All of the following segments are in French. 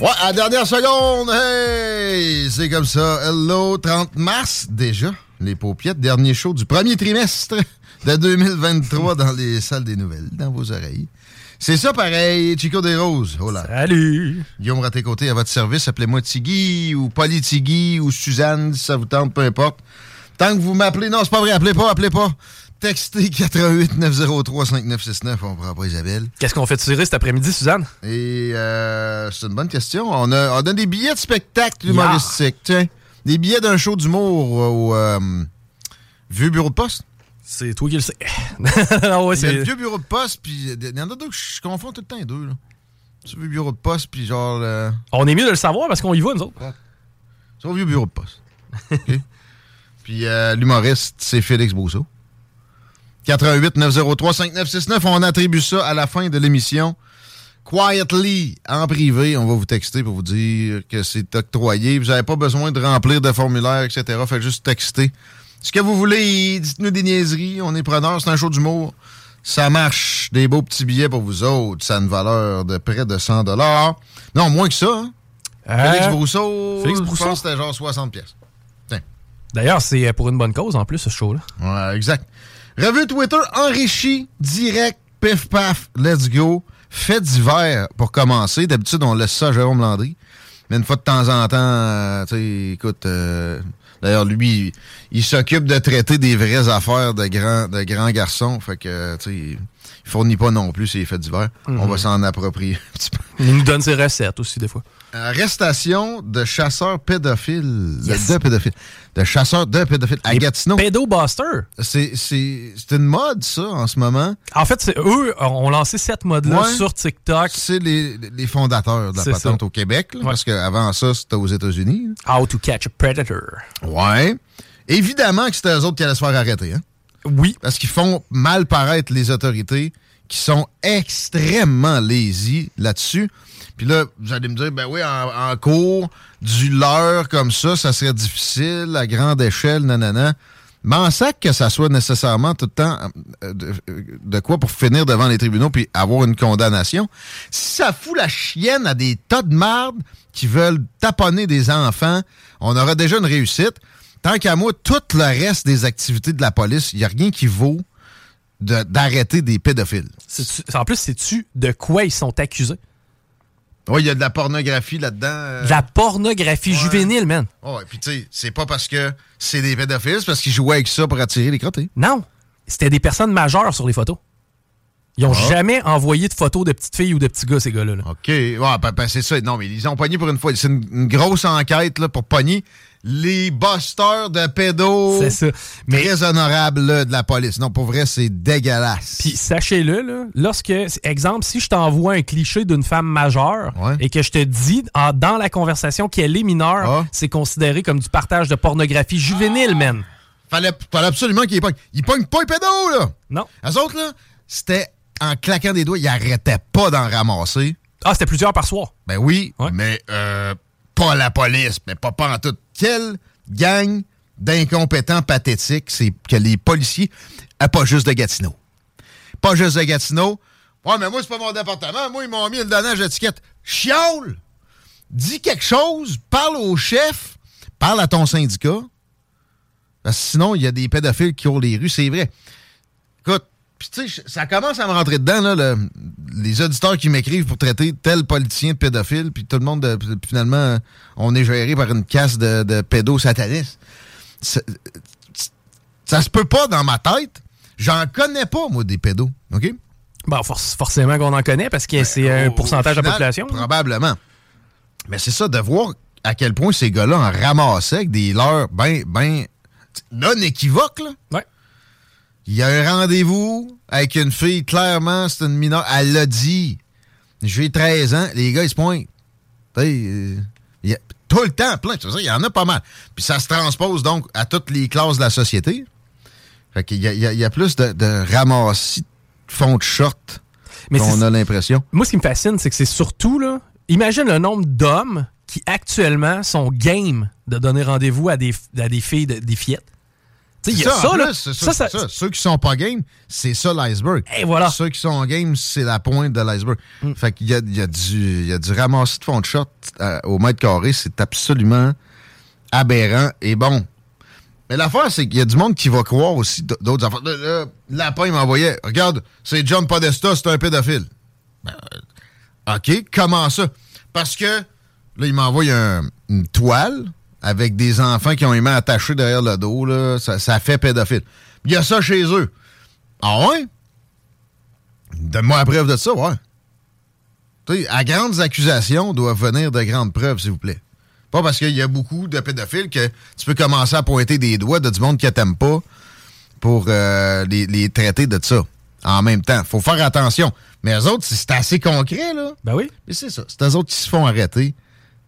Ouais, à la dernière seconde, hey! C'est comme ça. Hello, 30 mars déjà. Les paupiettes, dernier show du premier trimestre de 2023 dans les salles des nouvelles, dans vos oreilles. C'est ça pareil, Chico des Roses. Oh là. Salut! Guillaume Raté-Côté à votre service. Appelez-moi Tigui ou Polly Tigui ou Suzanne si ça vous tente, peu importe. Tant que vous m'appelez, non, c'est pas vrai, appelez pas, appelez pas. Textez 88 903 5969, on prend pas Isabelle. Qu'est-ce qu'on fait tirer cet après-midi, Suzanne? Et euh, c'est une bonne question. On a, on a des billets de spectacle humoristique. Tiens, des billets d'un show d'humour au euh, Vieux Bureau de Poste. C'est toi qui le sais. Ouais, Il y a le Vieux Bureau de Poste, puis il y en a deux que je confonds tout le temps les deux. Là. C'est le Vieux Bureau de Poste, puis genre... On est mieux de le savoir parce qu'on y va, nous autres. C'est au Vieux Bureau de Poste. Puis euh, l'humoriste, c'est Félix Brousseau. 88 903 5969. On attribue ça à la fin de l'émission. Quietly, en privé, on va vous texter pour vous dire que c'est octroyé. Vous n'avez pas besoin de remplir de formulaire, etc. Faites juste texter. Ce que vous voulez, dites-nous des niaiseries. On est preneurs, c'est un show d'humour. Ça marche. Des beaux petits billets pour vous autres. Ça a une valeur de près de 100 Non, moins que ça. hein? Félix Euh, Brousseau, Félix Brousseau? pense que c'était genre 60 pièces. D'ailleurs, c'est pour une bonne cause en plus, ce show-là. Ouais, exact. Revue Twitter enrichi, direct, pif paf, let's go. Fait divers pour commencer. D'habitude, on laisse ça à Jérôme Landry. Mais une fois de temps en temps, euh, tu sais, écoute, euh, d'ailleurs, lui, il, s'occupe de traiter des vraies affaires de grands, de grands garçons. Fait que, tu il fournit pas non plus ses faits divers. Mhm. On va s'en approprier un petit peu. Il nous donne ses recettes aussi, des fois. Arrestation de chasseurs pédophiles. Yes. De pédophiles. De chasseurs de pédophiles à Les Gatineau. Pédobuster. C'est, c'est, c'est une mode, ça, en ce moment. En fait, c'est eux ont lancé cette mode-là Ouais. sur TikTok. C'est les, les fondateurs de la patente ça. au Québec, là, Ouais. parce qu'avant ça, c'était aux États-Unis. How to catch a predator. Ouais. Évidemment que c'était eux autres qui allaient se faire arrêter. Hein? Oui. Parce qu'ils font mal paraître les autorités qui sont extrêmement lazy là-dessus. Puis là, vous allez me dire, ben oui, en, cours, du leurre comme ça, ça serait difficile, à grande échelle, nanana. Mais en sac que ça soit nécessairement tout le temps euh, de, de quoi pour finir devant les tribunaux puis avoir une condamnation. Ça fout la chienne à des tas de marde qui veulent taponner des enfants, on aura déjà une réussite. Tant qu'à moi, tout le reste des activités de la police, il n'y a rien qui vaut de- d'arrêter des pédophiles. En plus, sais-tu de quoi ils sont accusés? Oui, il y a de la pornographie là-dedans. euh. De la pornographie Ouais. juvénile, man. Ouais, puis tu sais, c'est pas parce que c'est des pédophiles, c'est parce qu'ils jouaient avec ça pour attirer les crottés. Non. C'était des personnes majeures sur les photos. Ils ont Ah. jamais envoyé de photos de petites filles ou de petits gars, ces gars-là. là. OK. Ouais, ben, ben, c'est ça. Non, mais ils ont pogné pour une fois. C'est une, une grosse enquête là, pour pogner les busters de pédos. C'est ça. Mais Très honorable là, de la police. Non, pour vrai, c'est dégueulasse. Puis sachez-le, là, lorsque, exemple, si je t'envoie un cliché d'une femme majeure Ouais. et que je te dis en- dans la conversation qu'elle est mineure, Ah. c'est considéré comme du partage de pornographie juvénile, man. fallait, fallait absolument qu'ils pognent. Ils pognent pas les pédos, là. Non. Eux autres, là, c'était en claquant des doigts, ils arrêtaient pas d'en ramasser. Ah, c'était plusieurs par soir. Ben oui, Ouais. mais euh, pas la police, mais pas, pas en tout. Quelle gang d'incompétents pathétiques c'est que les policiers, ah, pas juste de Gatineau. Pas juste de Gatineau. Ouais, mais moi, c'est pas mon département. Moi, ils m'ont mis le donnage d'étiquette. Chiole! Dis quelque chose, parle au chef, parle à ton syndicat. Parce que sinon, il y a des pédophiles qui courent les rues, c'est vrai. Écoute, puis tu sais, ça commence à me rentrer dedans, là, le- les auditeurs qui m'écrivent pour traiter tel politicien de pédophile, puis tout le monde, de- finalement, on est géré par une casse de, de pédosatanistes. Ça, ça se peut pas dans ma tête. J'en connais pas, moi, des pédos, OK? Bon, for- forcément qu'on en connaît parce que c'est un Ben, pourcentage de la population. Probablement. Mais c'est ça, de voir à quel point ces gars-là en ramassaient avec des leurs ben, ben non équivoques, là. Ouais. Il y a un rendez-vous avec une fille, clairement, c'est une mineure. Elle l'a dit. J'ai 13 ans. Les gars, ils se pointent. Euh, il y a- tout le temps, plein. Il y en a pas mal. Puis ça se transpose donc à toutes les classes de la société. Fait qu'il y y a- il y a plus de, de ramassis de fond de short Mais qu'on a l'impression. Moi, ce qui me fascine, c'est que c'est surtout, là, imagine le nombre d'hommes qui actuellement sont game de donner rendez-vous à des, à des filles, de- des fillettes. Il y a en ça, là. plus, c'est Ça, ça- ça. Ceux qui sont pas game, c'est ça l'iceberg. Et voilà. Ceux qui sont game, c'est la pointe de l'iceberg. Mm. Fait qu'il y a, il y, a du- y a du ramassis de fond de shot euh, au mètre carré. C'est absolument aberrant. Et bon. Mais l'affaire, c'est qu'il y a du monde qui va croire aussi d'autres affaires. Là, là, Lapin il m'envoyait. Regarde, c'est John Podesta, c'est un pédophile. Ben, euh, OK, comment ça? Parce que là, il m'envoie un- une toile avec des enfants qui ont les mains attachées derrière le dos. Là. Ça, ça fait pédophile. Il y a ça chez eux. Ah ouais? Donne-moi la preuve de ça, ouais. Tu sais, à grandes accusations doivent venir de grandes preuves, s'il vous plaît. Pas parce qu'il y a beaucoup de pédophiles que tu peux commencer à pointer des doigts de du monde qui t'aime pas pour euh, les, les traiter de ça. En même temps, faut faire attention. Mais eux autres, c'est assez concret, là. Ben oui. Mais c'est ça. C'est eux autres qui se font arrêter.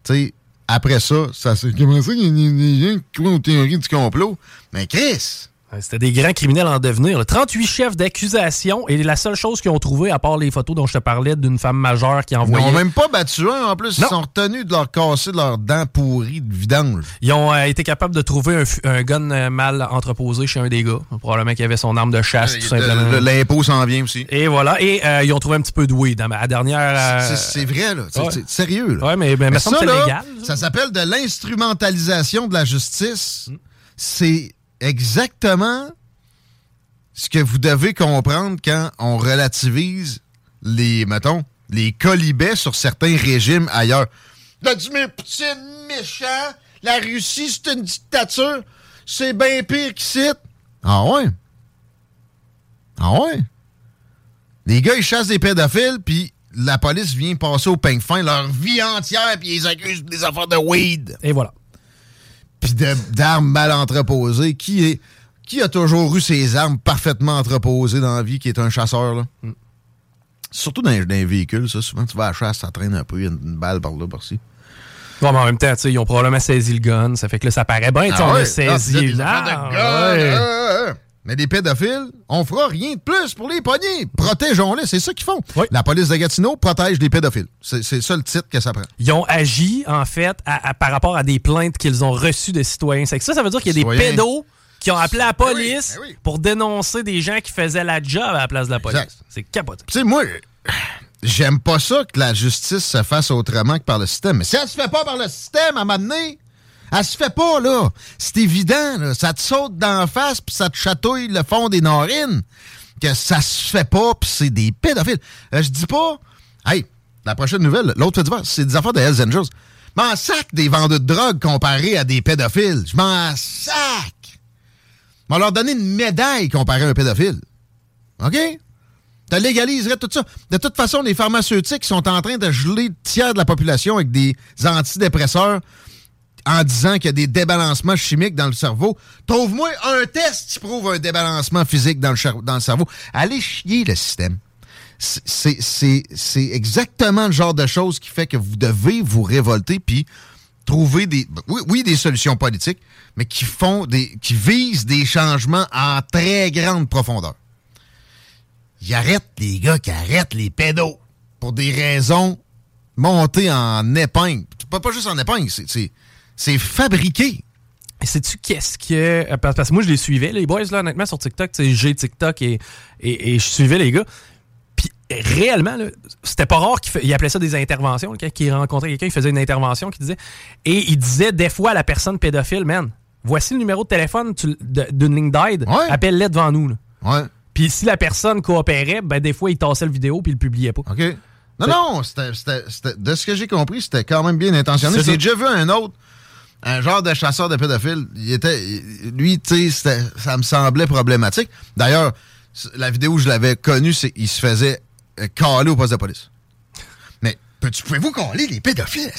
Tu sais, après ça, ça c'est comment ça qu'il y a des- des gens qui croient aux théories du complot? Mais Chris! C'était des grands criminels en devenir. là. 38 chefs d'accusation et la seule chose qu'ils ont trouvé, à part les photos dont je te parlais d'une femme majeure qui Ils envoyait. n'ont même pas battu un. En plus, Non. ils sont retenus de leur casser de leurs dents pourries de vidange. Ils ont euh, été capables de trouver un, gun euh, mal entreposé chez un des gars. Probablement qu'il avait son arme de chasse, tout simplement. Le- le- L'impôt s'en vient aussi. Et voilà. Et euh, ils ont trouvé un petit peu de weed. Dans ma- la dernière. euh, C'est vrai, là. C'est ouais. sérieux, là. Ouais, mais, mais, me Mais ça, c'est légal. ça s'appelle de l'instrumentalisation de la justice. C'est exactement ce que vous devez comprendre quand on relativise les, mettons, les colibets sur certains régimes ailleurs. Vladimir Poutine, méchant. La Russie, c'est une dictature. C'est bien pire qu'ici. Ah ouais? Ah ouais? Les gars, ils chassent des pédophiles, puis la police vient passer au peigne fin leur vie entière, puis ils accusent des affaires de weed, Et voilà. Puis d'armes mal entreposées. Qui est qui a toujours eu ses armes parfaitement entreposées dans la vie, qui est un chasseur, là? Surtout dans, dans les véhicules, ça. Souvent, tu vas à la chasse, ça traîne un peu, il y a une, une balle par là, par-ci. Bon, mais en même temps, tu sais, ils ont probablement saisi le gun. Ça fait que là, ça paraît bien. tu sais, on Ah ouais? a saisi. Ah, puis là, affaires Mais des pédophiles, on fera rien de plus pour les pogner. Protégeons-les, c'est ça qu'ils font. Oui. La police de Gatineau protège les pédophiles. C'est ça le titre que ça prend. Ils ont agi, en fait, à- à- par rapport à des plaintes qu'ils ont reçues de citoyens. C'est que ça, ça veut dire qu'il y a des pédos qui ont appelé la Ben oui, police ben oui. pour dénoncer des gens qui faisaient la job à la place de la police. C'est capoté. Tu sais, moi, j'aime pas ça que la justice se fasse autrement que par le système. Mais si elle se fait pas par le système, à m'amener, elle se fait pas, là. C'est évident, là. Ça te saute d'en face, puis ça te chatouille le fond des narines. Que ça se fait pas, puis c'est des pédophiles. Euh, je dis pas... Hey, la prochaine nouvelle, l'autre fait divers, c'est des affaires de Hells Angels. M'en sac des vendeurs de drogue comparés à des pédophiles. Je m'en sac. On leur donner une médaille comparée à un pédophile. OK? Tu légaliserais tout ça. De toute façon, les pharmaceutiques sont en train de geler le tiers de la population avec des antidépresseurs en disant qu'il y a des débalancements chimiques dans le cerveau. Trouve-moi un test qui prouve un débalancement physique dans le, cerveau. Allez chier le système. C'est- exactement le genre de choses qui fait que vous devez vous révolter puis trouver des oui, oui, des solutions politiques, mais qui font des qui visent des changements en très grande profondeur. Ils arrêtent les gars qui arrêtent les pédos pour des raisons montées en épingle. Pas, pas juste en épingle, c'est- c'est fabriqué. Sais-tu qu'est-ce que. euh, Parce que moi, je les suivais, les boys, là, honnêtement, sur TikTok. tu sais, J'ai TikTok et, et, et je suivais les gars. Puis réellement, c'était pas rare qu'il appelait ça des interventions. Quand il rencontrait quelqu'un, il faisait une intervention qui disait. Et il disait des fois à la personne pédophile, man, voici le numéro de téléphone d'une ligne d'aide, Ouais. appelle-les devant nous. là. Ouais. Puis si la personne coopérait, ben des fois, il tassait le vidéo puis il le publiait pas. OK. Non, non, c'était- de ce que j'ai compris, c'était quand même bien intentionné. J'ai déjà vu un autre, un genre de chasseur de pédophile. Il était, il- lui, tu sais, ça me semblait problématique. D'ailleurs, la vidéo où je l'avais connu, c'est qu'il se faisait euh, caler au poste de police. Mais peux-tu- pouvez-vous caler les pédophiles?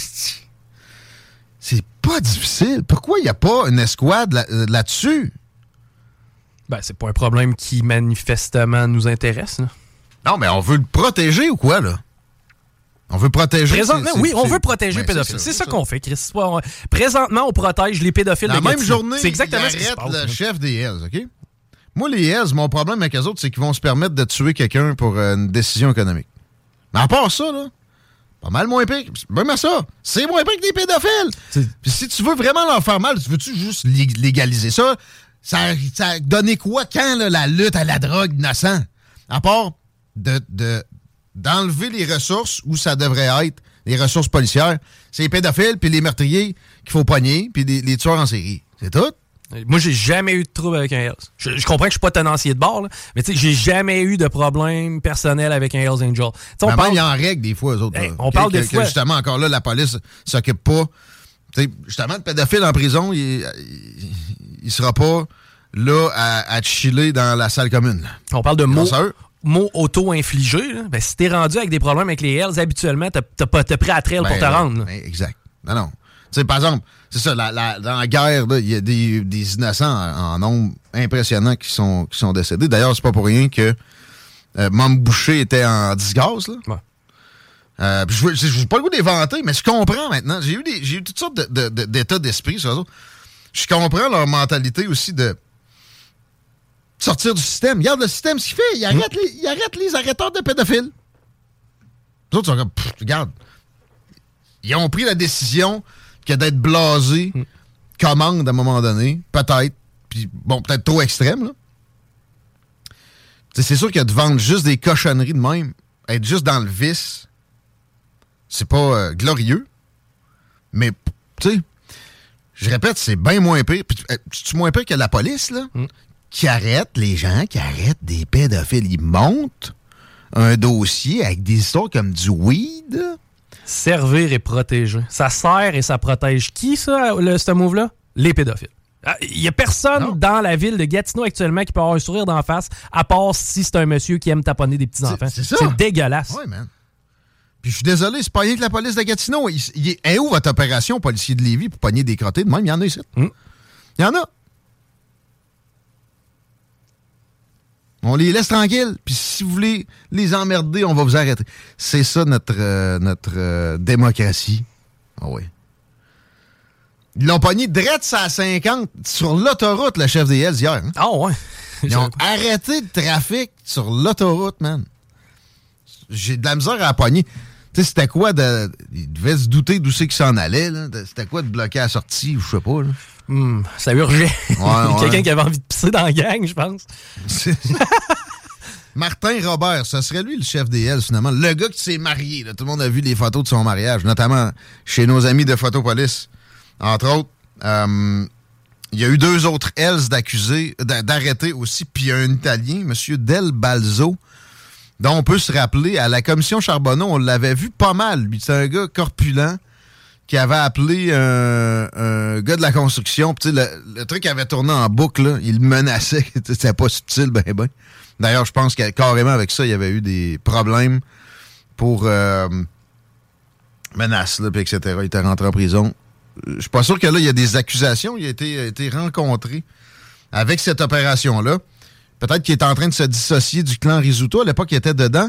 C'est pas difficile. Pourquoi il n'y a pas une escouade là- euh, là-dessus? Ben, c'est pas un problème qui manifestement nous intéresse. là. non, mais on veut le protéger ou quoi, là? On veut protéger. Présentement, oui, on veut protéger les pédophiles. C'est ça qu'on fait, Chris. On- Présentement, on protège les pédophiles La même journée, C'est exactement ce qui se passe. le chef des Hells, OK? Moi, les Hells, mon problème avec eux autres, c'est qu'ils vont se permettre de tuer quelqu'un pour euh, une décision économique. Mais à part ça, là, pas mal moins pire. Même à ça, c'est moins pire que des pédophiles. Puis si tu veux vraiment leur faire mal, tu veux-tu juste lég- légaliser ça? Ça, ça a donné quoi quand, là, la lutte à la drogue innocent? À part de, de- d'enlever les ressources où ça devrait être, les ressources policières, c'est les pédophiles puis les meurtriers qu'il faut pogner, puis les, les tueurs en série. C'est tout? Moi, j'ai jamais eu de trouble avec un Hells. Je, je comprends que je suis pas tenancier de bord, là, mais tu sais, j'ai jamais eu de problème personnel avec un Hells Angel. On Mais parle- même, ils en règle des fois, eux autres. Hey, là. on Que- parle des que fois- justement, encore là, la police s'occupe pas. Justement, le pédophile en prison, il, il, il sera pas là à, à chiller dans la salle commune. là. on parle de mots, Auto-infligés. là. Ben, si t'es rendu avec des problèmes avec les Hells, habituellement, t'as pas pris à trail pour Ben, te rendre. ben, exact. Non, non. Tu sais, par exemple, c'est ça, la- la- dans la guerre, il y a des, des innocents en, en nombre impressionnant qui sont, qui sont décédés. D'ailleurs, c'est pas pour rien que euh, Boucher était en disgrâce. Là. Ouais. Euh, je veux- j'ai pas le goût d'éventer, mais je comprends maintenant. J'ai eu, des- eu toutes sortes de- de- de- d'états d'esprit sur eux autres. Je comprends leur mentalité aussi de sortir du système. Regarde le système, ce qu'il fait. Il arrête, les, il arrête les arrêteurs de pédophiles. Les autres sont comme, Pff, regarde, ils ont pris la décision que d'être blasés commande à un moment donné, peut-être, puis bon, peut-être trop extrême, là. Tu C'est sûr que de vendre juste des cochonneries de même, être juste dans le vice, c'est pas euh, glorieux, mais, tu sais, je répète, c'est bien moins pire. Puis, euh, C'est-tu moins pire que la police, là, qui arrête les gens, qui arrêtent des pédophiles. Ils montent un dossier avec des histoires comme du weed, Servir et protéger. Ça sert et ça protège qui, ça, le, ce move-là? Les pédophiles. Il y a personne Non. dans la ville de Gatineau actuellement qui peut avoir un sourire d'en face, à part si c'est un monsieur qui aime taponner des petits-enfants. C'est- c'est ça. C'est dégueulasse. Ouais, man. Puis je suis désolé, c'est pas rien que la police de Gatineau. Il, il est est où votre opération, policier de Lévis, pour pogner des crottés de même? Il y en a ici. Hmm. Il y en a. On les laisse tranquilles. Puis si vous voulez les emmerder, on va vous arrêter. C'est ça notre, euh, notre euh, démocratie. Ah oui. Ils l'ont pogné direct à 50 sur l'autoroute, le chef des Hells, hier. hein. Ah ouais. Ils ont arrêté le trafic sur l'autoroute, man. J'ai de la misère à la pogner. Tu sais, c'était quoi de. Ils devaient se douter d'où c'est qu'ils s'en allaient, là. C'était quoi de bloquer la sortie, ou je sais pas, là. Hmm, ça urgeait. ouais. Quelqu'un qui avait envie de pisser dans la gang, je pense. Martin Robert, ce serait lui le chef des Hells, finalement. Le gars qui s'est marié, là. Tout le monde a vu les photos de son mariage, notamment chez nos amis de Photopolis. Entre autres, euh, il y a eu deux autres Hells d'accusés, d'a- d'arrêtés aussi, puis il y a un Italien, M. Del Balzo, dont on peut se rappeler, à la commission Charbonneau, on l'avait vu pas mal. C'est un gars corpulent qui avait appelé un, gars de la construction. Le, le truc avait tourné en boucle, il menaçait. C'était pas subtil, ben ben. D'ailleurs, je pense que carrément avec ça, il y avait eu des problèmes pour euh, menaces, puis etc. Il était rentré en prison je suis pas sûr que là, il y a des accusations. Il a été, a été rencontré avec cette opération-là. Peut-être qu'il est en train de se dissocier du clan Risuto. À l'époque, il était dedans.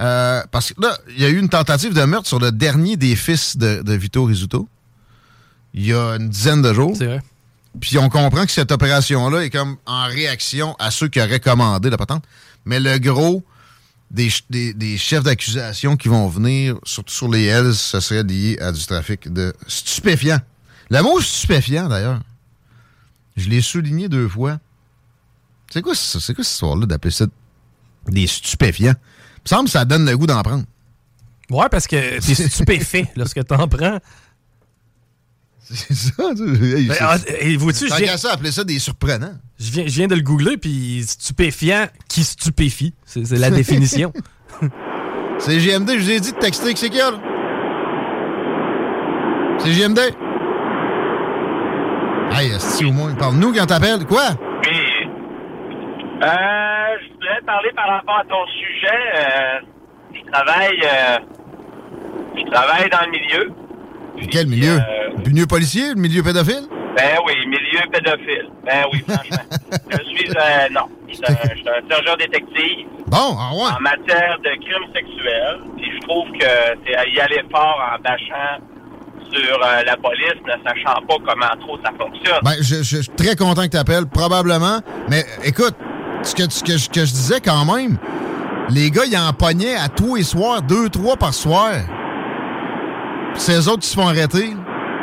Euh, parce que là, il y a eu une tentative de meurtre sur le dernier des fils de, de Vito Risuto. Il y a une dizaine de jours. C'est vrai. Puis on comprend que cette opération-là est comme en réaction à ceux qui auraient commandé la patente. Mais le gros des, des- des chefs d'accusation qui vont venir, surtout sur les Hells, ça serait lié à du trafic de stupéfiants. Le mot stupéfiant, d'ailleurs, je l'ai souligné deux fois. C'est quoi ça? C'est quoi cette histoire-là d'appeler ça des stupéfiants? Il me semble que ça donne le goût d'en prendre. Ouais, parce que t'es stupéfait lorsque t'en prends. C'est ça. tu- hey, Ben, ah, et vois-tu, qu'à ça, appeler ça des surprenants. je viens- je viens de le googler, puis stupéfiant qui stupéfie? C'est c'est la définition. C'est GMD, je vous ai dit de texter que c'est qu'il y a, là. C'est GMD. Hey, si au moins, parle-nous quand t'appelles. Quoi? Euh, je voulais parler par rapport à ton sujet. Euh, je travaille, euh, je travaille dans le milieu. Quel milieu? euh, Le milieu policier? Le milieu pédophile? Ben oui, milieu pédophile. Ben oui, franchement. je suis, euh, non, je suis un, je suis un sergent détective Bon, ah ouais. en matière de crimes sexuels. Puis je trouve que c'est à y aller fort en bâchant sur euh, la police, ne sachant pas comment trop ça fonctionne. Ben, je, je- je suis très content que t'appelles, probablement. Mais écoute, ce que, que, je- que je disais quand même, les gars, ils en pognaient à tous les soirs, deux, trois par soir. Puis ces autres qui se font arrêter.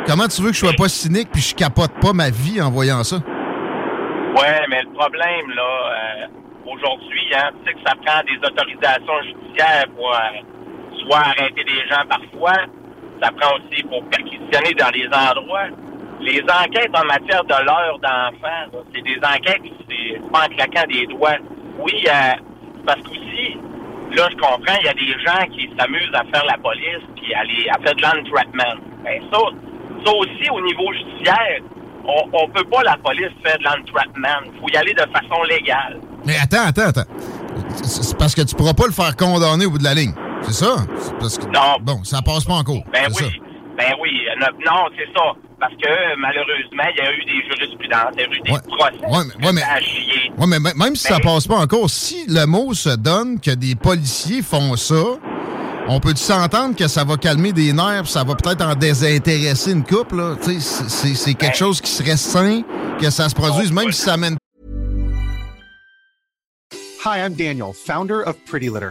Comment tu veux que je sois pas cynique puis je capote pas ma vie en voyant ça? Ouais, mais le problème, là, euh, aujourd'hui, hein, tu sais que ça prend des autorisations judiciaires pour euh, soit arrêter des gens parfois, ça prend aussi pour perquisitionner dans les endroits. Les enquêtes en matière de l'heure d'enfant, c'est des enquêtes, c'est pas en claquant des doigts. Oui, euh, parce qu'aussi, là, je comprends, il y a des gens qui s'amusent à faire la police puis à, les- à faire de l'entrapment. Ben ça, ça aussi, au niveau judiciaire, on, on peut pas, la police, faire de l'entrapment. Il faut y aller de façon légale. Mais attends, attends, attends. C'est parce que tu pourras pas le faire condamner au bout de la ligne. C'est ça? Parce que, Non. Bon, ça passe pas en cours. Ben oui. Ben oui. non, c'est ça. Parce que, malheureusement, il y a eu des jurisprudences, il y a eu des Ouais. procès. Ouais, mais- ouais, mais- à chier. Ouais, mais même si ça Ben- passe pas en cours, si le mot se donne que des policiers font ça, on peut s'entendre que ça va calmer des nerfs, ça va peut-être en désintéresser une couple, là? Tu sais, c'est- c'est c'est quelque Ben- chose qui serait sain que ça se produise, même si ça mène Hi, I'm Daniel, founder of Pretty Litter.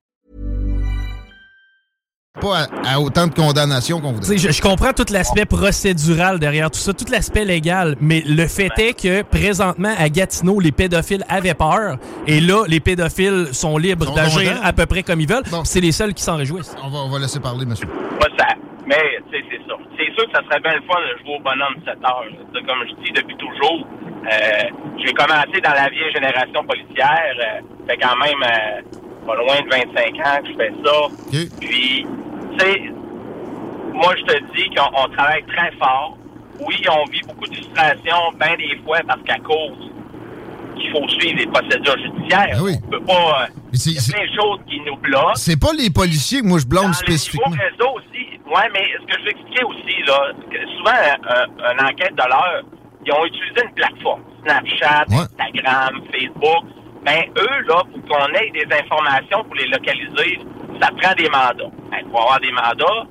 Pas à, à autant de condamnations qu'on voudrait. je, je comprends tout l'aspect procédural derrière tout ça, tout l'aspect légal, mais le fait est que présentement à Gatineau, les pédophiles avaient peur, et là, les pédophiles sont libres d'agir à peu près comme ils veulent. Bon. C'est les seuls qui s'en réjouissent. On va, on va laisser parler, monsieur. Pas ça. Mais, tu sais, c'est ça. C'est sûr que ça serait bien le fun de jouer au bonhomme de 7 heures. Comme je dis depuis toujours, euh, j'ai commencé dans la vieille génération policière. Euh, fait quand même euh, pas loin de 25 ans que je fais ça. Puis, tu sais, moi, je te dis qu'on on travaille très fort. Oui, on vit beaucoup de frustration, bien des fois, parce qu'à cause qu'il faut suivre les procédures judiciaires, Ben oui. on peut pas... euh, Il y a plein de choses qui nous bloquent. C'est pas les policiers que moi je blâme spécifiquement. les nouveaux réseaux aussi. Ouais, mais ce que je veux expliquer aussi, là, que souvent, un- une enquête de l'heure, ils ont utilisé une plateforme. Snapchat, Ouais. Instagram, Facebook. Ben, eux, là, pour qu'on ait des informations pour les localiser, ça prend des mandats. Ben, pour avoir des mandats,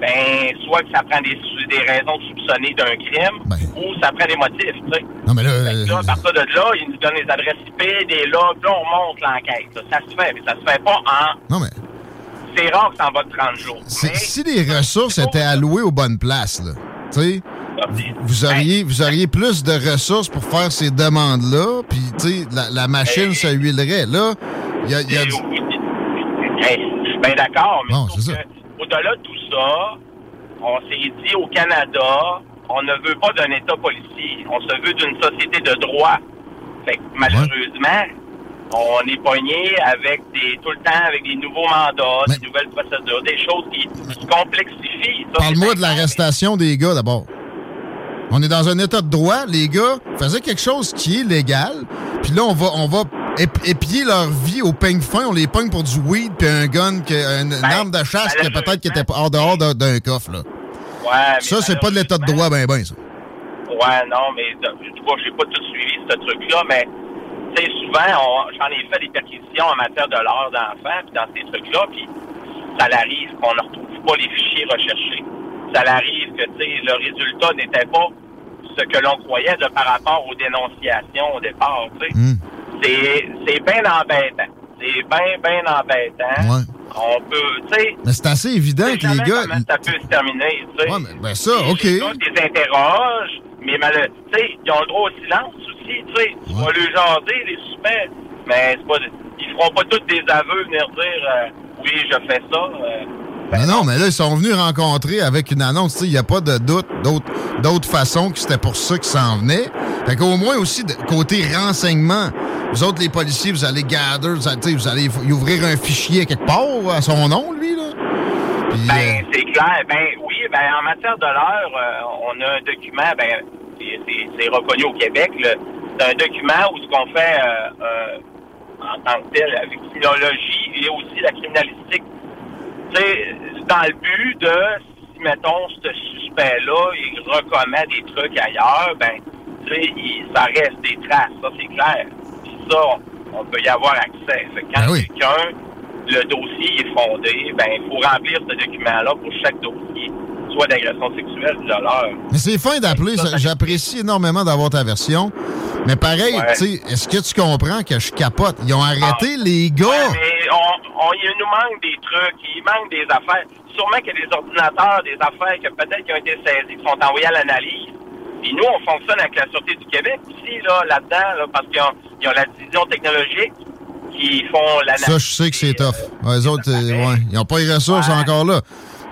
ben, soit que ça prend des, des raisons de soupçonner d'un crime, ou ça prend des motifs, tu sais. Non, mais là, là, à partir de là, ils nous donnent les adresses IP, des logs, là, on monte l'enquête. Ça se fait, mais ça se fait pas en... Non, mais C'est rare que ça en va de 30 jours. si les ressources étaient allouées aux bonnes places, là, tu sais, vous auriez, vous auriez plus de ressources pour faire ces demandes-là, puis, tu sais, la, la machine se huilerait. Là, il y a... il y a du- Hey, je suis bien d'accord, mais Non, ça. au-delà de tout ça, on s'est dit au Canada, on ne veut pas d'un État policier, on se veut d'une société de droit. Fait que malheureusement, on est pogné avec des tout le temps avec des nouveaux mandats, des nouvelles procédures, des choses qui se complexifient. Ça, Parle-moi de l'arrestation des gars, d'abord. On est dans un état de droit. Les gars faisaient quelque chose qui est légal. Puis là, on va, on va ép- épier leur vie au peigne fin. On les pogne pour du weed puis un gun, que- une, une arme de chasse que peut-être qui était hors dehors d'un- coffre. Là. Ouais, mais Ça, c'est pas de l'état de droit, ben ben, ça. Ouais, non, mais du coup, j'ai pas tout suivi ce truc-là, mais tu sais, souvent, j'en ai fait des perquisitions en matière de l'heure d'enfant, puis dans ces trucs-là, puis ça arrive qu'on ne retrouve pas les fichiers recherchés. Ça arrive que, le résultat n'était pas ce que l'on croyait de par rapport aux dénonciations au départ. Hmm. C'est, c'est bien embêtant. C'est bien, bien embêtant. Ouais. On peut, tu sais, Mais c'est assez évident que les gars. ça peut se terminer, tu sais. Ouais, mais ben ça, OK. Les gars, les interroges, mais mal- tu sais, ils ont le droit au silence aussi, tu sais. Tu vas les jaser, les suspects, mais c'est pas, ils feront pas tous des aveux venir dire, euh, oui, je fais ça. euh. Non, non, mais là, ils sont venus rencontrer avec une annonce. tu sais, Il n'y a pas de doute d'autre d'autre façon que c'était pour ça qu'ils s'en venaient. Fait qu'au moins aussi, de- côté renseignement, vous autres, les policiers, vous allez gather, vous allez, tu sais, vous allez y ouvrir un fichier quelque part à son nom, lui, là. Puis, Ben, euh, c'est clair. Ben, oui, ben, en matière de l'heure, euh, on a un document, ben, c'est- c'est c'est reconnu au Québec, là. C'est un document où ce qu'on fait euh, euh, en tant que tel, avec criminologie et aussi la criminalistique. Tu sais, dans le but de, si, mettons, ce suspect-là, il recommet des trucs ailleurs, ben, tu sais, il- ça reste des traces, ça, c'est clair. Puis ça, on, on peut y avoir accès. Fait quand quelqu'un, le dossier est fondé, ben, il faut remplir ce document-là pour chaque dossier, soit d'agression sexuelle de l'heure. Mais c'est fin d'appeler. J'apprécie énormément d'avoir ta version. Mais pareil, Ouais. tu sais, est-ce que tu comprends que je capote? Ils ont arrêté les gars. Ouais, mais on, on- il nous manque des trucs, il manque des affaires. Sûrement qu'il y a des ordinateurs, des affaires que peut-être qui ont été saisies, qui sont envoyées à l'analyse. Puis nous, on fonctionne avec la Sûreté du Québec aussi, là, là-dedans, là, parce qu'ils ont, la division technologique qui font l'analyse. Ça, je sais que c'est tough. Les autres, euh, ouais, ils n'ont pas les ressources encore là.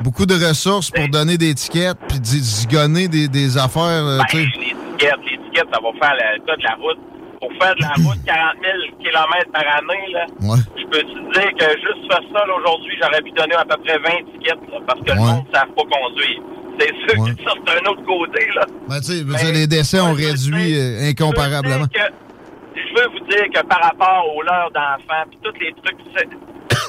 Beaucoup de ressources pour donner des étiquettes puis zigonner des, des affaires. euh, Ben, les étiquettes, les étiquettes, ça va faire le tas de la route. Pour faire de la route 40 000 km par année, là, Ouais. je peux te dire que juste faire ça, là, aujourd'hui, j'aurais pu donner à peu près 20 étiquettes, là, parce que le monde ne savent pas conduire. C'est sûr Ouais. que ça, c'est un autre côté, là. Ben, tu sais, les décès ont réduit euh, incomparablement. je veux vous dire que par rapport aux leurs d'enfants, puis tous les trucs, c'est,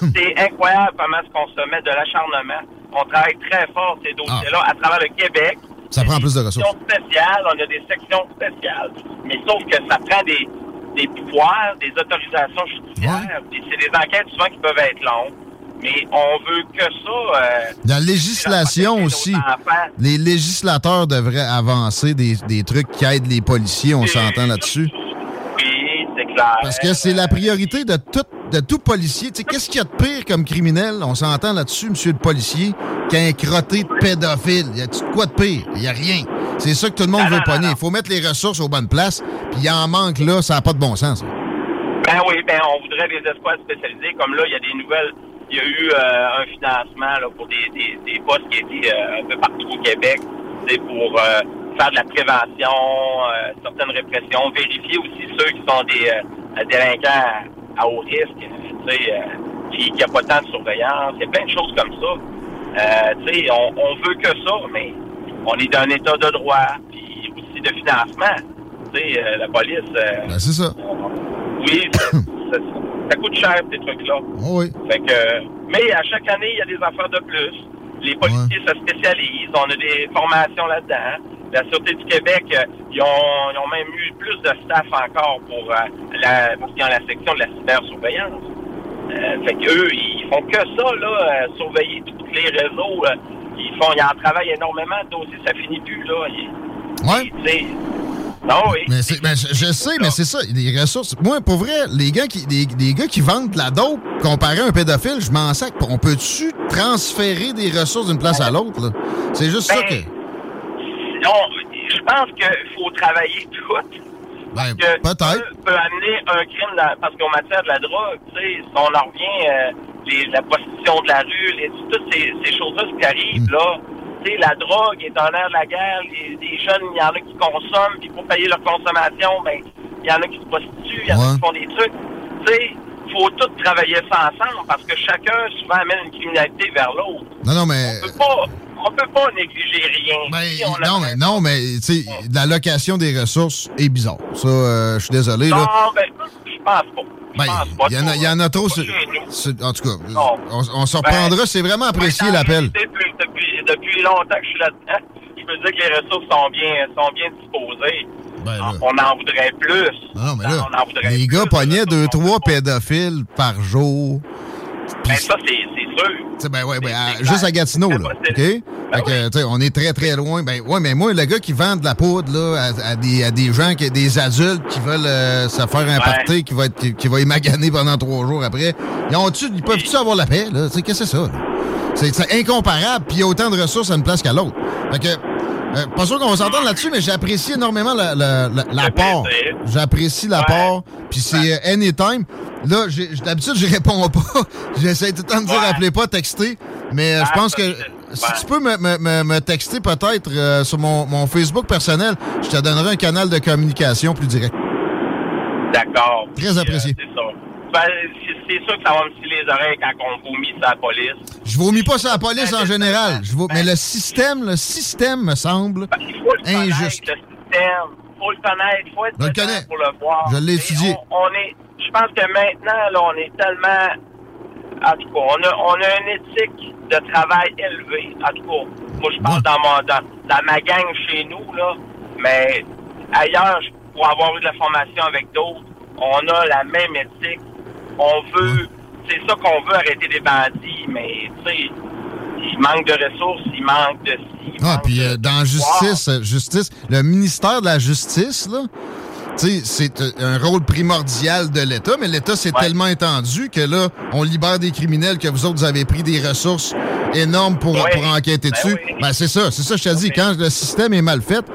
c'est incroyable comment est-ce qu'on se met de l'acharnement. On travaille très fort ces dossiers-là à travers le Québec. Ça prend plus de ressources. sections spéciales, on a des sections spéciales. Mais sauf que ça prend des, des pouvoirs, des autorisations judiciaires. C'est des enquêtes souvent qui peuvent être longues. Mais on veut que ça. euh, La législation aussi. Les législateurs devraient avancer des, des trucs qui aident les policiers, on s'entend là-dessus. Clair. Parce que c'est la priorité de tout, de tout policier. Tu sais, qu'est-ce qu'il y a de pire comme criminel? On s'entend là-dessus, monsieur le policier, qu'un crotté de pédophile. Y a-tu de quoi de pire? Y a rien. C'est ça que tout le monde veut pogner. Il faut mettre les ressources aux bonnes places, puis il en manque là, ça n'a pas de bon sens. Ben oui, ben on voudrait des escouades spécialisées. Comme là, il y a des nouvelles. Il y a eu euh, un financement là, pour des, des, des postes qui étaient euh, un peu partout au Québec. C'est pour euh, faire de la prévention, euh, certaines répressions, vérifier aussi ceux qui sont des euh, délinquants à haut risque, tu sais, euh, qui n'ont pas tant de surveillance. Il y a plein de choses comme ça. Tu sais, on, on veut que ça, mais on est dans un état de droit, puis aussi de financement. Tu sais, la police. Ben, c'est ça. oui, ça, ça- ça coûte cher, ces trucs-là. Oh oui. Fait que, mais à chaque année, il y a des affaires de plus. Les policiers se spécialisent. On a des formations là-dedans. La Sûreté du Québec, euh, ils, ont, ils ont même eu plus de staff encore pour euh, la, parce qu'ils ont la section de la cybersurveillance. Euh, fait qu'eux, ils font que ça, là, euh, surveiller tous les réseaux. ils font, ils en travaillent énormément, de dossiers, ça finit plus, là. Ils- Ouais. sais, non, oui. Mais c'est- ben, je, je sais, mais c'est ça. Les ressources. Moi, pour vrai, les gars qui, les, les gars qui vendent de la dope comparé à un pédophile, je m'en sac. On peut-tu transférer des ressources d'une place à l'autre? là? C'est juste ça que. Non, je pense qu'il faut travailler tout. Ben, peut-être. peut, amener un crime dans- parce qu'en matière de la drogue, tu sais, si on en revient, euh, les- la prostitution de la rue, les- toutes ces, ces choses-là ce qui arrivent, Mm. là, tu sais, la drogue est en l'air de la guerre, les, les jeunes, il y en a qui consomment, puis pour payer leur consommation, ben, il y en a qui se prostituent, il y en a qui font des trucs. Tu sais, faut tous travailler ça ensemble parce que chacun souvent amène une criminalité vers l'autre. Non, non, mais. On peut pas, on peut pas négliger rien. Si on a- Non, mais, non, mais, tu sais, l'allocation des ressources est bizarre. Ça, euh, je suis désolé, Non, là. ben, je pense pas. Je Ben, pense pas. il y, en a- y en a trop. En tout cas, Non. on, on s'en reprendra. C'est vraiment apprécié Ben, l'appel. Depuis, depuis, depuis longtemps que je suis là-dedans, je peux dire que les ressources sont bien, sont bien disposées. on en voudrait plus. Ben Non, mais là, on en voudrait les gars pognaient deux, trois pédophiles par jour. Ben, ça, c'est sûr. Ben ouais, ben, à- juste à Gatineau, là. OK? Fait que, sais, on est très, très loin. Ben, ouais, mais moi, le gars qui vend de la poudre, là, à, à des, à des gens, qui, des adultes qui veulent euh, se faire un party, qui va, être, qui, qui va émaganer pendant trois jours après, ils, ont ils peuvent-tu avoir la paix, là? Qu'est-ce que c'est ça, c'est incomparable, puis il y a autant de ressources à une place qu'à l'autre. Fait que, euh, pas sûr qu'on va s'entendre là-dessus, mais j'apprécie énormément la- la- la- l'apport. J'apprécie l'apport, puis c'est euh, anytime. Là, d'habitude, je réponds pas. J'essaie tout le temps de dire appelez pas, textez. Mais euh, je pense que si tu peux me, me- me- me texter peut-être euh, sur mon, mon Facebook personnel, je te donnerai un canal de communication plus direct. D'accord. Très apprécié. Ben, c'est- sûr que ça va me filer les oreilles quand on vomit sur la police. Je vomis pas sur la police en général. Je Mais le système, le système me semble Il faut le injuste. connaître, le système. Il faut le connaître. Il faut être Je le connais. pour le voir. Je l'ai étudié. On, on est, je pense que maintenant, là, on est tellement... En tout cas, on a, on a une éthique de travail élevée. En tout cas, moi, je parle dans, mon, dans, dans ma gang chez nous, là. Mais ailleurs, pour avoir eu de la formation avec d'autres, on a la même éthique. On veut... C'est ça qu'on veut, arrêter des bandits. Mais, tu sais, il manque de ressources, il manque de... Ah, puis euh, dans justice, euh, justice, le ministère de la Justice, là, c'est euh, un rôle primordial de l'État, mais l'État s'est tellement étendu que là, on libère des criminels que vous autres, avez pris des ressources énormes pour, pour enquêter dessus. Ben, c'est ça, c'est ça, je te dis. Quand le système est mal fait,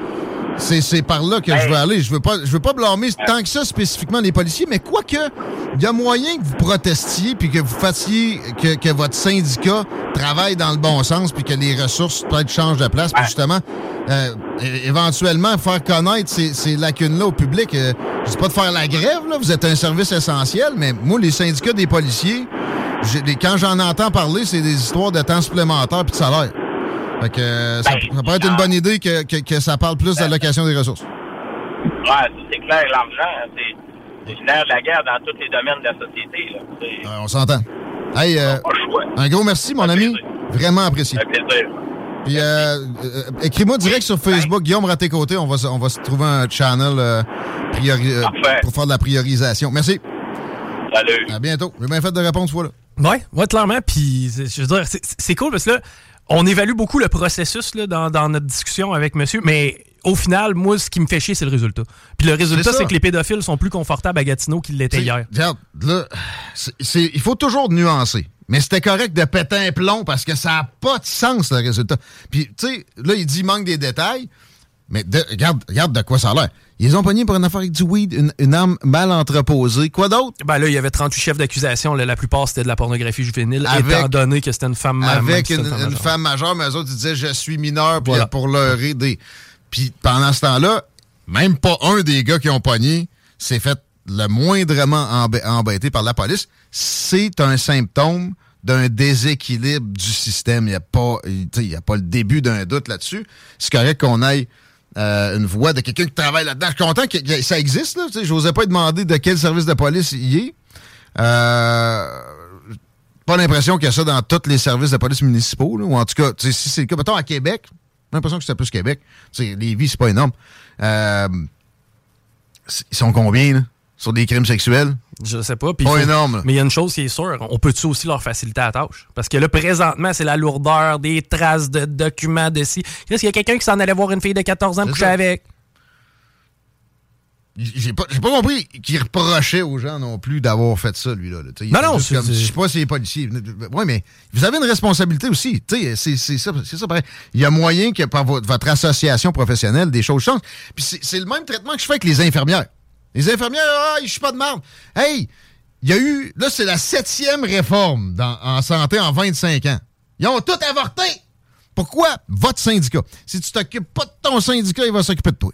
c'est c'est par là que je veux aller. Je veux pas, je veux pas blâmer tant que ça spécifiquement les policiers, mais quoique, il y a moyen que vous protestiez puis que vous fassiez que, que votre syndicat travaille dans le bon sens puis que les ressources peut-être changent de place. Puis justement, euh, éventuellement faire connaître ces, ces lacunes-là au public. Euh, je dis pas de faire la grève, là, vous êtes un service essentiel, mais moi, les syndicats des policiers, quand j'en entends parler, c'est des histoires de temps supplémentaire puis de salaire. Fait que euh, ça, ça pourrait être une bonne idée que, que- que ça parle plus d'allocation des ressources. Ouais, ça, c'est clair, l'argent, c'est c'est nerf de la guerre dans tous les domaines de la société. Là. Euh, on s'entend. Hey, euh, un gros merci, mon ami. Vraiment apprécié. un plaisir. Puis, euh, euh, écris-moi direct sur Facebook, Guillaume Raté-Côté. On va, se- on va se trouver un channel euh, priori- euh, pour faire de la priorisation. Merci. Salut. À bientôt. J'ai bien fait de répondre ce fois-là. Ouais, ouais, clairement. Puis, c'est- je veux dire, c'est- c'est cool parce que là, on évalue beaucoup le processus là, dans, dans notre discussion avec monsieur, mais au final, moi, ce qui me fait chier, c'est le résultat. Puis le résultat, C'est que les pédophiles sont plus confortables à Gatineau qu'ils l'étaient hier. Regarde, là, il faut toujours nuancer. Mais c'était correct de péter un plomb parce que ça n'a pas de sens, le résultat. Puis, tu sais, là, il dit il manque des détails. Mais de- regarde, regarde de quoi ça a l'air. Ils ont pogné pour une affaire avec du weed, une, une arme mal entreposée. Quoi d'autre? Ben là, il y avait 38 chefs d'accusation. La plupart, c'était de la pornographie juvénile, Avec- étant donné que c'était une femme ma- même avec une, majeure. femme majeure, mais eux autres, ils disaient je suis mineur Voilà. pour leur aider. Puis pendant ce temps-là, même pas un des gars qui ont pogné s'est fait le moindrement embê- embêté par la police. C'est un symptôme d'un déséquilibre du système. Il n'y a, pas- y a pas le début d'un doute là-dessus. C'est correct qu'on aille euh, une voix de quelqu'un qui travaille là-dedans. Je suis content que, ça existe. Je n'osais pas demander de quel service de police il est. Euh, pas l'impression qu'il y a ça dans tous les services de police municipaux, ou en tout cas, si c'est le cas, mettons à Québec, j'ai l'impression que c'est plus Québec. Sais, Lévis, c'est pas énorme. Euh, ils sont combien, là? Sur des crimes sexuels? Je sais pas. Pas faut- énorme. Mais il y a une chose qui est sûre, on peut-tu aussi leur faciliter la tâche? Parce que là, présentement, c'est la lourdeur, des traces de documents, de ci. Est-ce qu'il y a quelqu'un qui s'en allait voir une fille de 14 ans coucher avec? J'ai pas, pas compris qu'il reprochait aux gens non plus d'avoir fait ça, lui-là. Non, non, c'est- Je sais pas si les policiers. Oui, mais vous avez une responsabilité aussi. C'est ça, ça pareil. Il y a moyen que par votre, association professionnelle, des choses changent. Puis c'est c'est le même traitement que je fais avec les infirmières. Les infirmières, ah, je suis pas de merde. Hey, il y a eu. Là, c'est la septième réforme en santé en 25 ans. Ils ont tout avorté. Pourquoi? Votre syndicat. Si tu t'occupes pas de ton syndicat, il va s'occuper de toi.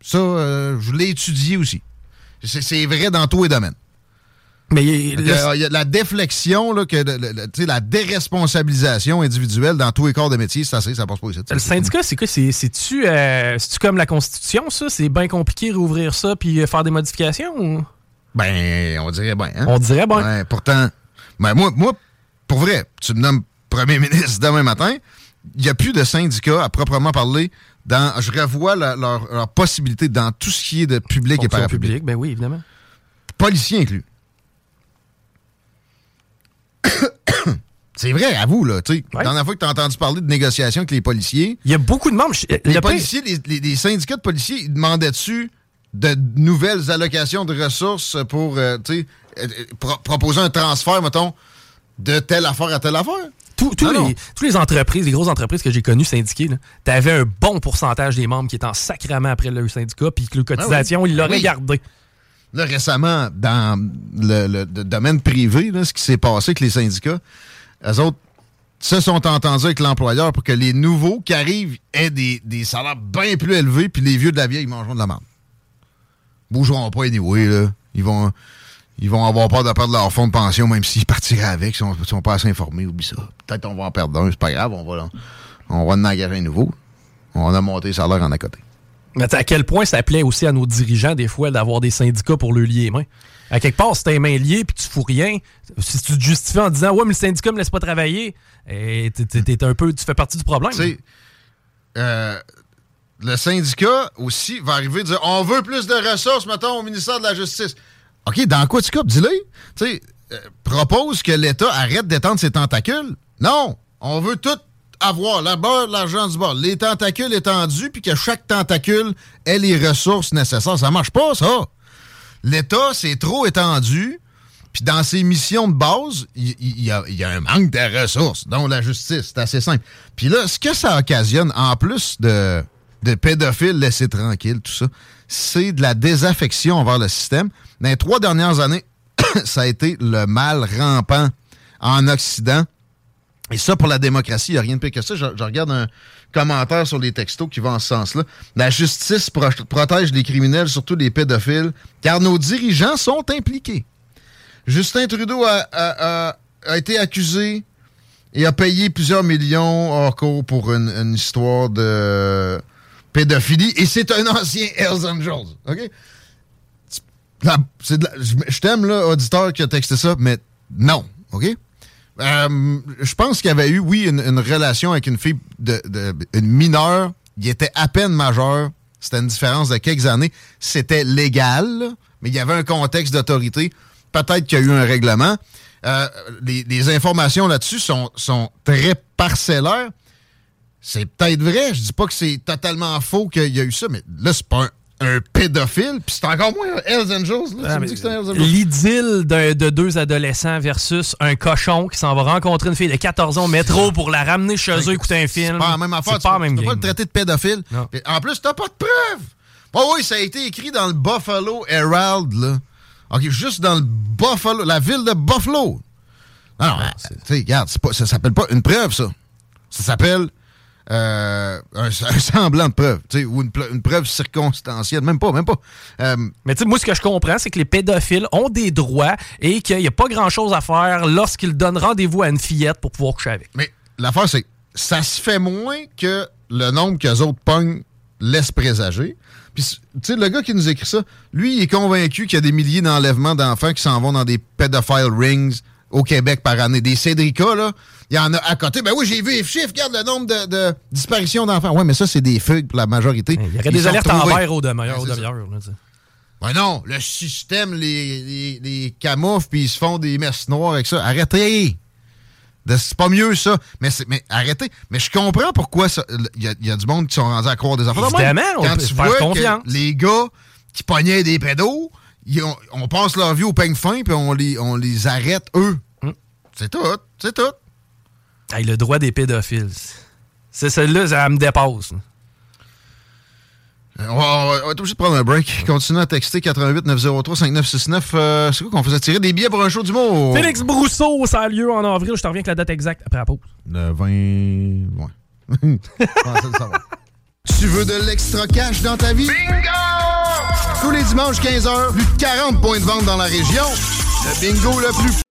Ça, euh, je l'ai étudié aussi. C'est vrai dans tous les domaines. Mais de la déflexion, là, que le- la déresponsabilisation individuelle dans tous les corps de métier, c'est assez, ça passe pas ici. Le syndicat, c'est quoi? C'est-tu euh, c'est-tu comme la Constitution, ça? C'est bien compliqué rouvrir ça puis euh, faire des modifications? Ou? Ben, on dirait bien. hein? On dirait bien. Pourtant, ben moi, moi, pour vrai, tu me nommes premier ministre demain matin, il n'y a plus de syndicats à proprement parler. Dans, je revois la- leur, leur possibilité dans tout ce qui est de public et parapublic. publique, ben oui, évidemment. Policiers inclus. C'est vrai, à vous, là. tu sais. La dernière fois que tu as entendu parler de négociations avec les policiers. Il y a beaucoup de membres. Les le policiers, les, les- les syndicats de policiers, ils demandaient-tu de nouvelles allocations de ressources pour euh, euh, euh, pro- proposer un transfert, mettons, de telle affaire à telle affaire? Tous tous Non, non. les, les entreprises, les grosses entreprises que j'ai connues syndiquées, tu avais un bon pourcentage des membres qui étaient en sacrament après le syndicat, puis que le cotisation, Ah oui. ils l'auraient Oui. gardé. Là, récemment, dans le, le- le domaine privé, là, ce qui s'est passé avec les syndicats, eux autres se sont entendus avec l'employeur pour que les nouveaux qui arrivent aient des, salaires bien plus élevés, puis les vieux de la vieille, mangeront de la merde. Bougeront pas anyway, là. Ils vont, ils vont avoir peur de perdre leur fonds de pension, même s'ils partiraient avec, si on sont pas assez informés, oublie ça. Peut-être qu'on va en perdre un, c'est pas grave, on va, on va en engager un nouveau. On a monté le salaire en à côté. Mais à quel point ça plaît aussi à nos dirigeants, des fois, d'avoir des syndicats pour le lier les mains. À quelque part, si t'as les mains liées puis tu fous rien, si tu te justifies en disant Ouais, mais le syndicat me laisse pas travailler, et t'es- un peu, tu fais partie du problème. Euh, le syndicat aussi va arriver et dire on veut plus de ressources, mettons, au ministère de la Justice. OK, dans quoi tu coupes? Dis-le. Tu sais, euh, propose que l'État arrête d'étendre ses tentacules. Non, on veut tout avoir, la beurre, l'argent du bord, les tentacules étendus, puis que chaque tentacule ait les ressources nécessaires. Ça marche pas, ça. L'État, c'est trop étendu. Puis dans ses missions de base, il y, a, un manque de ressources, dont la justice. C'est assez simple. Puis là, ce que ça occasionne, en plus de, de pédophiles laissés tranquilles, tout ça, c'est de la désaffection envers le système. Dans les trois dernières années, ça a été le mal rampant en Occident. Et ça, pour la démocratie, il n'y a rien de pire que ça. Je regarde un commentaire sur les textos qui va en ce sens-là. La justice pro- protège les criminels, surtout les pédophiles, car nos dirigeants sont impliqués. Justin Trudeau a, été accusé et a payé plusieurs millions hors cours pour une, histoire de pédophilie. Et c'est un ancien Hells Angels. OK? Je t'aime, auditeur qui a texté ça, mais non. OK? Euh, je pense qu'il y avait eu, oui, une, relation avec une fille, de, une mineure. Il était à peine majeur. C'était une différence de quelques années. C'était légal, mais il y avait un contexte d'autorité. Peut-être qu'il y a eu un règlement. Euh, les, les informations là-dessus sont, sont très parcellaires. C'est peut-être vrai. Je dis pas que c'est totalement faux qu'il y a eu ça, mais là, c'est pas un, un pédophile. Puis c'est encore moins un Hells Angels. Là. Ah, tu un Hells Angels. L'idylle de deux adolescents versus un cochon qui s'en va rencontrer une fille de 14 ans au métro pour la ramener chez eux écouter un film. C'est pas la même affaire. Tu pas peux- même tu peux pas le traiter de pédophile. En plus, t'as pas de preuves. Oh oui, ça a été écrit dans le Buffalo Herald, là. OK, juste dans le Buffalo, la ville de Buffalo. Non, non, tu sais, regarde, pas- ça s'appelle pas une preuve, ça. Ça s'appelle euh, un, un semblant de preuve, tu sais, ou une, preuve circonstancielle. Même pas, même pas. Euh, Mais tu sais, moi, ce que je comprends, c'est que les pédophiles ont des droits et qu'il n'y a pas grand-chose à faire lorsqu'ils donnent rendez-vous à une fillette pour pouvoir coucher avec. Mais l'affaire, c'est que ça se fait moins que le nombre qu'eux autres pognent laisse présager. Puis, tu sais, le gars qui nous écrit ça, lui, il est convaincu qu'il y a des milliers d'enlèvements d'enfants qui s'en vont dans des pedophile rings au Québec par année. Des Cédricas, là, il y en a à côté. Ben oui, j'ai vu les chiffres, regarde le nombre de, de disparitions d'enfants. Ouais, mais ça, c'est des fugues pour la majorité. Il y aurait Ils des alertes en vert au demi-heure. Ben non, le système les, les, les camoufle puis ils se font des messes noires avec ça. Arrêtez! C'est pas mieux ça. Mais, mais arrêtez. Mais je comprends pourquoi il y, a- y a du monde qui sont rendus à croire des enfants. Évidemment, on quand peut tu faire vois confiance. que les gars qui pognaient des pédos, ils ont- on passe leur vie au peigne fin puis on les, on les arrête eux. Hmm. C'est tout. C'est tout. Hey, le droit des pédophiles. C'est celle-là, ça me dépasse. On va, on va- on être obligé de prendre un break. Continuez à texter 88 903 5969. Euh, c'est quoi qu'on faisait tirer des billets pour un show du mot? Félix Brousseau, ça a lieu en avril. Je te reviens avec la date exacte après la pause. Le 20. Ouais. Tu veux de l'extra cash dans ta vie? Bingo! Tous les dimanches 15h, plus de 40 points de vente dans la région. Le bingo le plus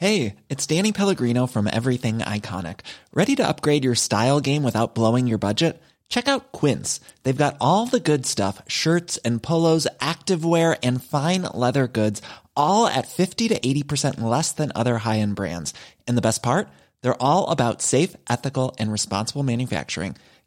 Hey, it's Danny Pellegrino from Everything Iconic. Ready to upgrade your style game without blowing your budget? Check out Quince. They've got all the good stuff shirts and polos, activewear, and fine leather goods, all at 50 to 80% less than other high end brands. And the best part? They're all about safe, ethical, and responsible manufacturing.